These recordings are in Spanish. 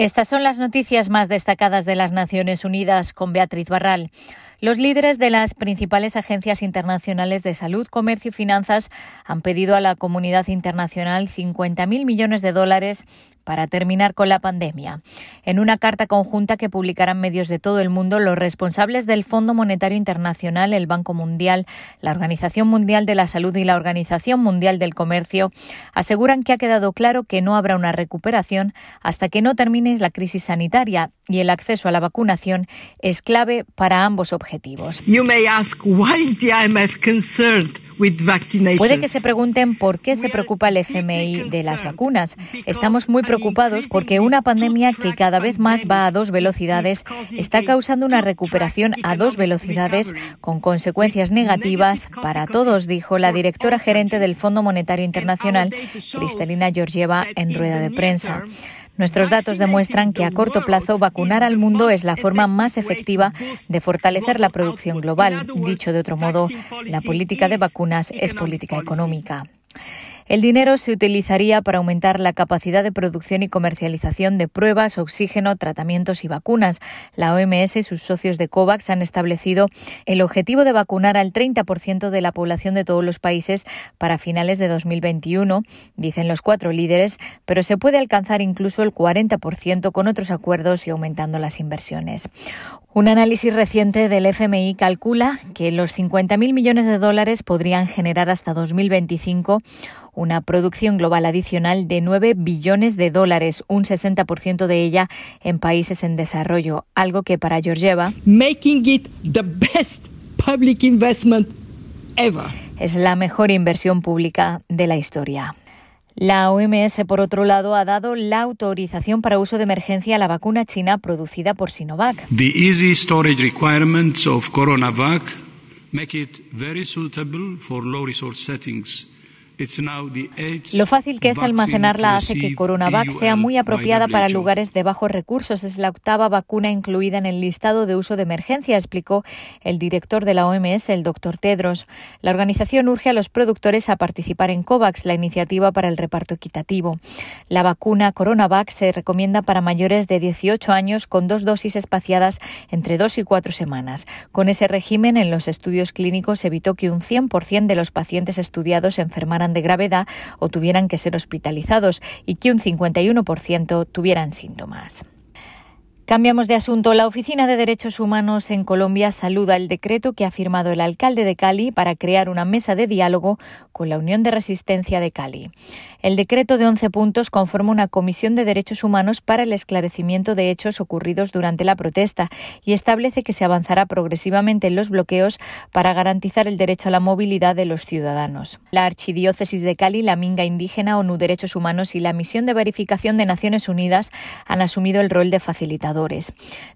Estas son las noticias más destacadas de las Naciones Unidas con Beatriz Barral. Los líderes de las principales agencias internacionales de salud, comercio y finanzas han pedido a la comunidad internacional 50.000 millones de dólares para terminar con la pandemia. En una carta conjunta que publicarán medios de todo el mundo, los responsables del Fondo Monetario Internacional, el Banco Mundial, la Organización Mundial de la Salud y la Organización Mundial del Comercio aseguran que ha quedado claro que no habrá una recuperación hasta que no termine la crisis sanitaria y el acceso a la vacunación es clave para ambos objetivos. Puede que se pregunten por qué se preocupa el FMI de las vacunas. Estamos muy preocupados porque una pandemia que cada vez más va a dos velocidades está causando una recuperación a dos velocidades con consecuencias negativas para todos, dijo la directora gerente del Fondo Monetario Internacional, Cristalina Georgieva, en rueda de prensa. Nuestros datos demuestran que a corto plazo vacunar al mundo es la forma más efectiva de fortalecer la producción global. Dicho de otro modo, la política de vacunas es política económica. El dinero se utilizaría para aumentar la capacidad de producción y comercialización de pruebas, oxígeno, tratamientos y vacunas. La OMS y sus socios de COVAX han establecido el objetivo de vacunar al 30% de la población de todos los países para finales de 2021, dicen los cuatro líderes, pero se puede alcanzar incluso el 40% con otros acuerdos y aumentando las inversiones. Un análisis reciente del FMI calcula que los 50.000 millones de dólares podrían generar hasta 2025 una producción global adicional de 9 billones de dólares, un 60% de ella en países en desarrollo, algo que para Georgieva making it the best public investment ever. es la mejor inversión pública de la historia. La OMS, por otro lado, ha dado la autorización para uso de emergencia a la vacuna china producida por Sinovac. The easy storage requirements of CoronaVac make it very suitable for low resource settings. Lo fácil que es almacenarla hace que Coronavac sea muy apropiada para lugares de bajos recursos. Es la octava vacuna incluida en el listado de uso de emergencia, explicó el director de la OMS, el doctor Tedros. La organización urge a los productores a participar en COVAX, la iniciativa para el reparto equitativo. La vacuna Coronavac se recomienda para mayores de 18 años con dos dosis espaciadas entre dos y cuatro semanas. Con ese régimen, en los estudios clínicos se evitó que un 100% de los pacientes estudiados se de gravedad o tuvieran que ser hospitalizados y que un 51% tuvieran síntomas. Cambiamos de asunto. La Oficina de Derechos Humanos en Colombia saluda el decreto que ha firmado el alcalde de Cali para crear una mesa de diálogo con la Unión de Resistencia de Cali. El decreto de 11 puntos conforma una comisión de derechos humanos para el esclarecimiento de hechos ocurridos durante la protesta y establece que se avanzará progresivamente en los bloqueos para garantizar el derecho a la movilidad de los ciudadanos. La Archidiócesis de Cali, la Minga Indígena, ONU Derechos Humanos y la Misión de Verificación de Naciones Unidas han asumido el rol de facilitador.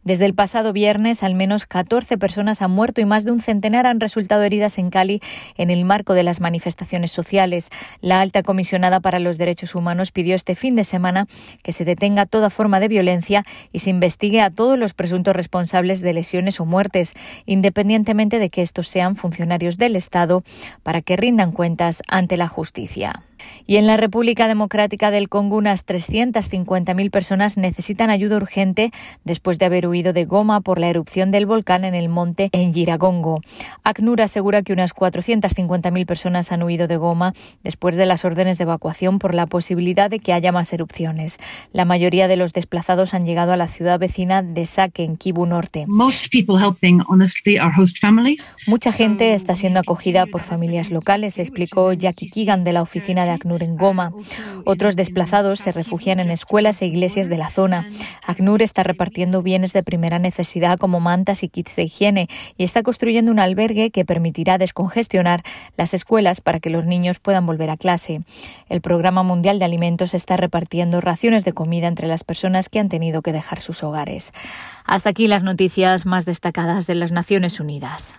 Desde el pasado viernes, al menos 14 personas han muerto y más de un centenar han resultado heridas en Cali en el marco de las manifestaciones sociales. La alta comisionada para los derechos humanos pidió este fin de semana que se detenga toda forma de violencia y se investigue a todos los presuntos responsables de lesiones o muertes, independientemente de que estos sean funcionarios del Estado, para que rindan cuentas ante la justicia. Y en la República Democrática del Congo, unas 350.000 personas necesitan ayuda urgente después de haber huido de Goma por la erupción del volcán en el monte en Giragongo. ACNUR asegura que unas 450.000 personas han huido de Goma después de las órdenes de evacuación por la posibilidad de que haya más erupciones. La mayoría de los desplazados han llegado a la ciudad vecina de Sake, en Kivu Norte. Mucha gente está siendo acogida por familias locales, explicó Jackie Keegan de la oficina de ACNUR en Goma. Otros desplazados se refugian en escuelas e iglesias de la zona. ACNUR está repartiendo bienes de primera necesidad como mantas y kits de higiene y está construyendo un albergue que permitirá descongestionar las escuelas para que los niños puedan volver a clase. El Programa Mundial de Alimentos está repartiendo raciones de comida entre las personas que han tenido que dejar sus hogares. Hasta aquí las noticias más destacadas de las Naciones Unidas.